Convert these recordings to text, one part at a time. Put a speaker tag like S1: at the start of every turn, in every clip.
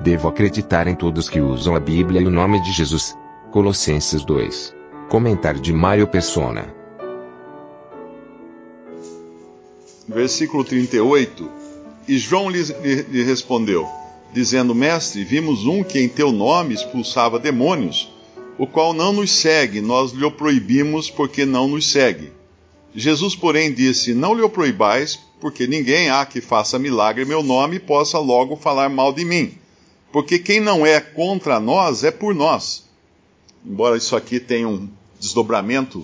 S1: Devo acreditar em todos que usam a Bíblia e o nome de Jesus. Colossenses 2. Comentário de Mário Persona.
S2: Versículo 38. E João lhe, lhe, lhe respondeu, dizendo: Mestre, vimos um que em teu nome expulsava demônios, o qual não nos segue, nós lhe o proibimos porque não nos segue. Jesus, porém, disse: Não lhe o proibais, porque ninguém há que faça milagre em meu nome e possa logo falar mal de mim. Porque quem não é contra nós é por nós. Embora isso aqui tenha um desdobramento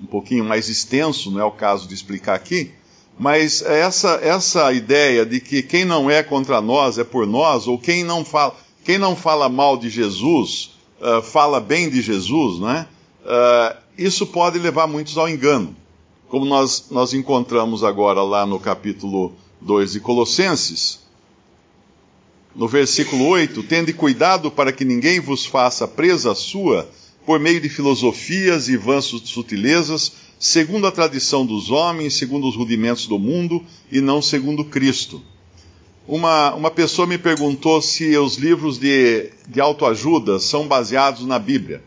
S2: um pouquinho mais extenso, não é o caso de explicar aqui, mas essa, essa ideia de que quem não é contra nós é por nós, ou quem não fala, quem não fala mal de Jesus, uh, fala bem de Jesus, né? Uh, isso pode levar muitos ao engano. Como nós, nós encontramos agora lá no capítulo 2 de Colossenses, no versículo 8: Tende cuidado para que ninguém vos faça presa sua por meio de filosofias e vãs sutilezas segundo a tradição dos homens, segundo os rudimentos do mundo e não segundo Cristo. Uma, uma pessoa me perguntou se os livros de, de autoajuda são baseados na Bíblia.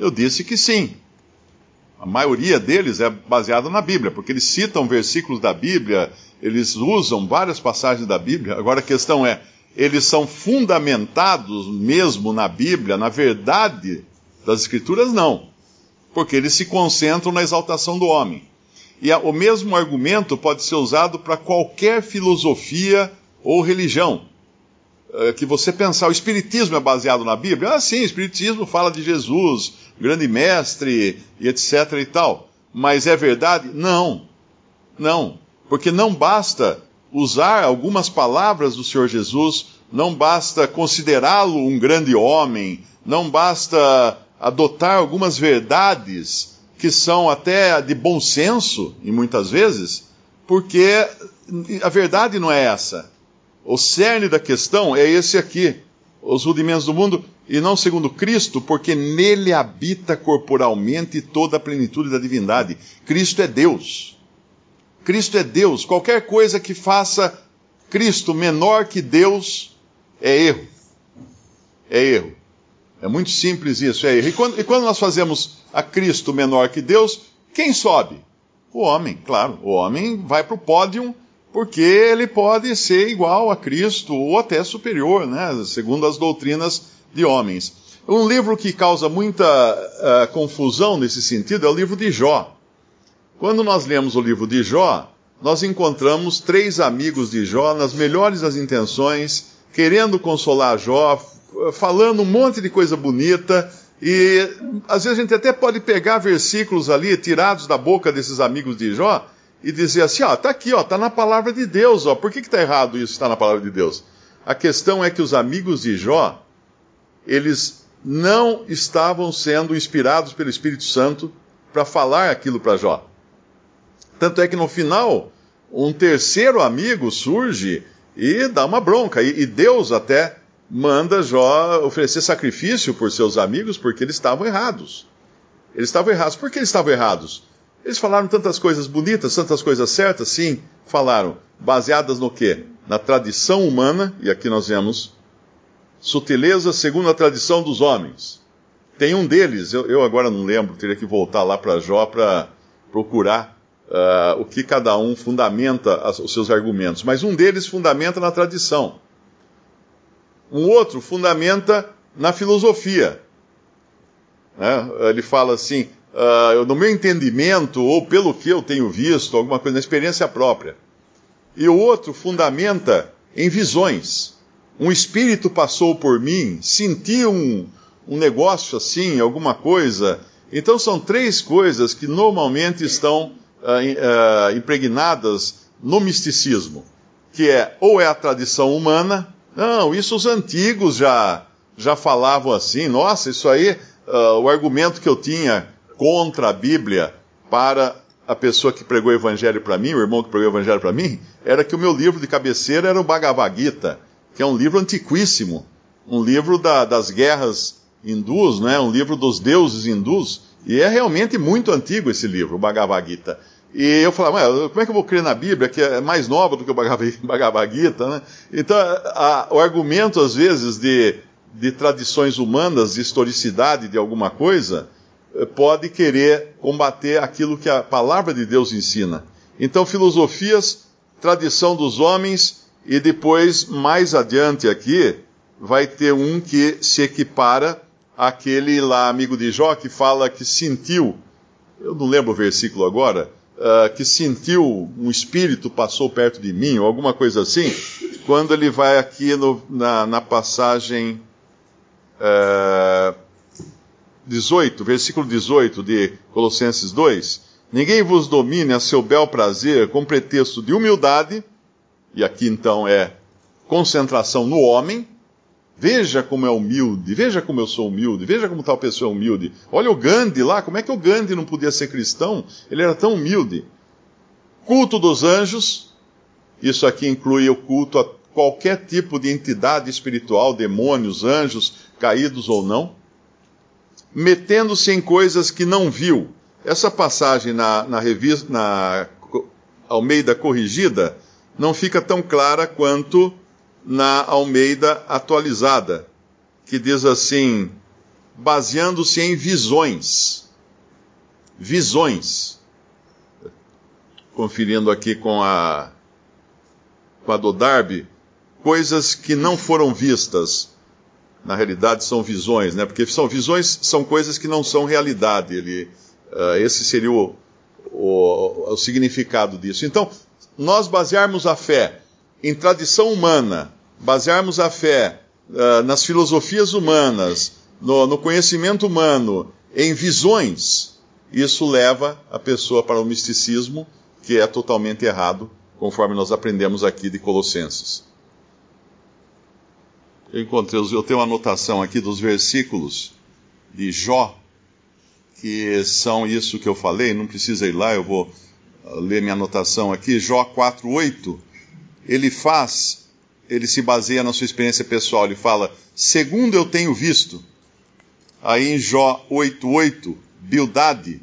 S2: Eu disse que sim. A maioria deles é baseada na Bíblia, porque eles citam versículos da Bíblia, eles usam várias passagens da Bíblia. Agora a questão é: eles são fundamentados mesmo na Bíblia, na verdade das Escrituras? Não porque eles se concentram na exaltação do homem. E o mesmo argumento pode ser usado para qualquer filosofia ou religião. É, que você pensar, o Espiritismo é baseado na Bíblia? Ah, sim, o Espiritismo fala de Jesus, grande mestre, e etc e tal. Mas é verdade? Não. Não. Porque não basta usar algumas palavras do Senhor Jesus, não basta considerá-lo um grande homem, não basta adotar algumas verdades que são até de bom senso, e muitas vezes, porque a verdade não é essa. O cerne da questão é esse aqui: os rudimentos do mundo, e não segundo Cristo, porque nele habita corporalmente toda a plenitude da divindade. Cristo é Deus. Cristo é Deus. Qualquer coisa que faça Cristo menor que Deus é erro. É erro. É muito simples isso. É. E, quando, e quando nós fazemos a Cristo menor que Deus, quem sobe? O homem, claro. O homem vai para o pódio porque ele pode ser igual a Cristo ou até superior, né? segundo as doutrinas de homens. Um livro que causa muita uh, confusão nesse sentido é o livro de Jó. Quando nós lemos o livro de Jó, nós encontramos três amigos de Jó nas melhores das intenções, querendo consolar Jó, falando um monte de coisa bonita, e às vezes a gente até pode pegar versículos ali tirados da boca desses amigos de Jó e dizer assim: ó, tá aqui, ó, tá na palavra de Deus, ó. Por que que tá errado isso está na palavra de Deus? A questão é que os amigos de Jó, eles não estavam sendo inspirados pelo Espírito Santo para falar aquilo para Jó. Tanto é que no final, um terceiro amigo surge e dá uma bronca. E, e Deus até manda Jó oferecer sacrifício por seus amigos porque eles estavam errados. Eles estavam errados. Por que eles estavam errados? Eles falaram tantas coisas bonitas, tantas coisas certas, sim, falaram. Baseadas no quê? Na tradição humana, e aqui nós vemos sutileza segundo a tradição dos homens. Tem um deles, eu, eu agora não lembro, teria que voltar lá para Jó para procurar uh, o que cada um fundamenta os seus argumentos. Mas um deles fundamenta na tradição. Um outro fundamenta na filosofia. Né? Ele fala assim, uh, no meu entendimento, ou pelo que eu tenho visto, alguma coisa, na experiência própria. E o outro fundamenta em visões. Um espírito passou por mim, senti um, um negócio assim, alguma coisa. Então são três coisas que normalmente estão uh, impregnadas no misticismo, que é ou é a tradição humana, não, isso os antigos já, já falavam assim, nossa, isso aí, uh, o argumento que eu tinha contra a Bíblia para a pessoa que pregou o evangelho para mim, o irmão que pregou o evangelho para mim, era que o meu livro de cabeceira era o Bhagavad Gita, que é um livro antiquíssimo, um livro da, das guerras hindus, né? um livro dos deuses hindus, e é realmente muito antigo esse livro, o Bhagavad Gita. E eu falava, como é que eu vou crer na Bíblia, que é mais nova do que o Bhagavad Gita, né? Então, a, o argumento, às vezes, de, de tradições humanas, de historicidade de alguma coisa, eh, pode querer combater aquilo que a palavra de Deus ensina. Então, filosofias, tradição dos homens, e depois, mais adiante aqui, vai ter um que se equipara àquele lá, amigo de Jó, que fala que sentiu, eu não lembro o versículo agora, uh, que sentiu um espírito passou perto de mim, ou alguma coisa assim, quando ele vai aqui no, na, na, passagem uh, 18, versículo 18 de Colossenses 2: Ninguém vos domine a seu bel prazer com pretexto de humildade, e aqui então é concentração no homem, Veja como é humilde, veja como eu sou humilde, veja como tal pessoa é humilde. Olha o Gandhi lá, como é que o Gandhi não podia ser cristão? Ele era tão humilde. Culto dos anjos, isso aqui inclui o culto a qualquer tipo de entidade espiritual, demônios, anjos, caídos ou não. Metendo-se em coisas que não viu. Essa passagem na, na revista, na Almeida Corrigida, não fica tão clara quanto na Almeida atualizada, que diz assim: baseando-se em visões. Visões. Conferindo aqui com a, com a do Darby, coisas que não foram vistas. Na realidade são visões, né? Porque são visões, são coisas que não são realidade. Ele, uh, esse seria o, o, o significado disso. Então, nós basearmos a fé em tradição humana, basearmos a fé uh, nas filosofias humanas, no, no conhecimento humano, em visões, isso leva a pessoa para o misticismo, que é totalmente errado, conforme nós aprendemos aqui de Colossenses. Eu encontrei, eu tenho uma anotação aqui dos versículos de Jó, que são isso que eu falei, não precisa ir lá, eu vou uh, ler minha anotação aqui. Jó 4:8 ele faz, ele se baseia na sua experiência pessoal, ele fala, segundo eu tenho visto. Aí em Jó 8:8, Bildade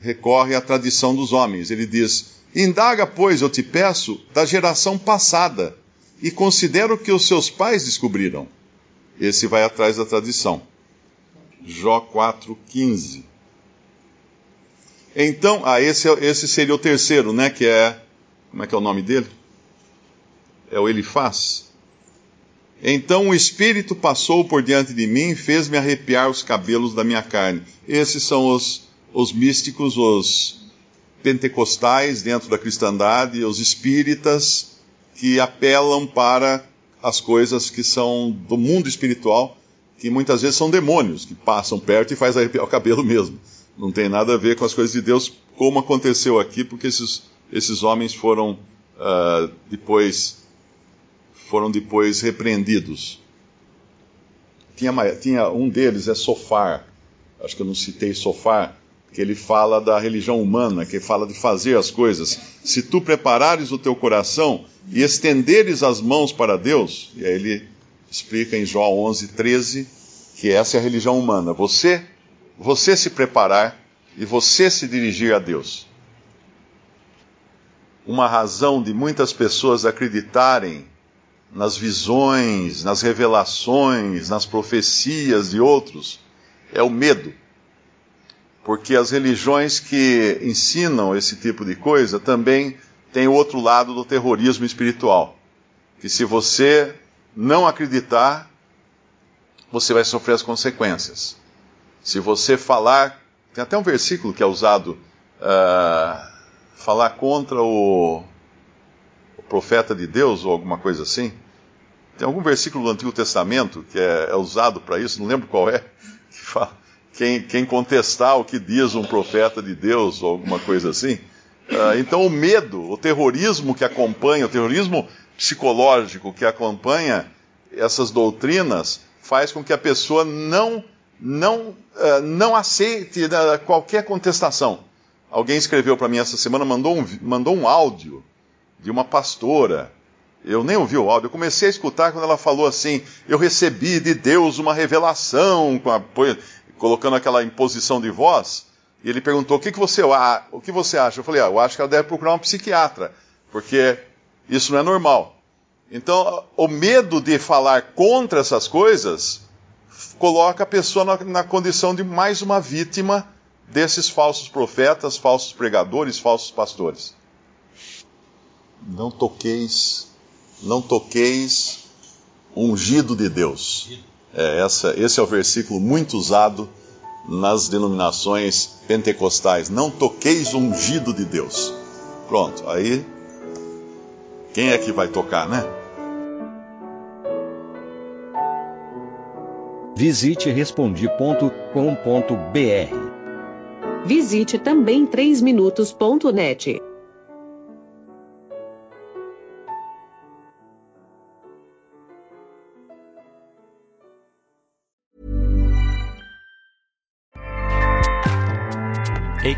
S2: recorre à tradição dos homens. Ele diz: Indaga, pois, eu te peço, da geração passada, e considera o que os seus pais descobriram. Esse vai atrás da tradição. Jó 4:15. Então, ah, esse, é, esse seria o terceiro, né? Que é. Como é que é o nome dele? É o Elifaz. Então o Espírito passou por diante de mim e fez-me arrepiar os cabelos da minha carne. Esses são os, os místicos, os pentecostais dentro da cristandade, os espíritas que apelam para as coisas que são do mundo espiritual, que muitas vezes são demônios, que passam perto e faz arrepiar o cabelo mesmo. Não tem nada a ver com as coisas de Deus, como aconteceu aqui, porque esses, esses homens foram uh, depois foram depois repreendidos. Tinha, tinha um deles, é Sofar, acho que eu não citei Sofar, que ele fala da religião humana, que fala de fazer as coisas. Se tu preparares o teu coração e estenderes as mãos para Deus, e aí ele explica em João 11, 13, que essa é a religião humana. Você, você se preparar e você se dirigir a Deus. Uma razão de muitas pessoas acreditarem nas visões, nas revelações, nas profecias de outros, é o medo. Porque as religiões que ensinam esse tipo de coisa também têm o outro lado do terrorismo espiritual. Que se você não acreditar, você vai sofrer as consequências. Se você falar, tem até um versículo que é usado, uh, falar contra o, profeta de Deus ou alguma coisa assim. Tem algum versículo do Antigo Testamento que é, é usado para isso, não lembro qual é, que fala quem, quem, contestar o que diz um profeta de Deus ou alguma coisa assim, Uh, então o medo, o terrorismo que acompanha, o terrorismo psicológico que acompanha essas doutrinas faz com que a pessoa não não uh, não aceite uh, qualquer contestação. Alguém escreveu para mim essa semana, mandou um, mandou um áudio de uma pastora. Eu nem ouvi o áudio, eu comecei a escutar quando ela falou assim: Eu recebi de Deus uma revelação, colocando aquela imposição de voz. E ele perguntou: o que, que, você, o que você acha? Eu falei: ah, Eu acho que ela deve procurar um psiquiatra, porque isso não é normal. Então, o medo de falar contra essas coisas coloca a pessoa na, na condição de mais uma vítima desses falsos profetas, falsos pregadores, falsos pastores. Não toqueis, não toqueis ungido de Deus. É, essa, esse é o versículo muito usado nas denominações pentecostais. Não toqueis ungido de Deus. Pronto, aí quem é que vai tocar, né?
S3: Visite respondi.com.br
S4: Visite também 3minutos.net.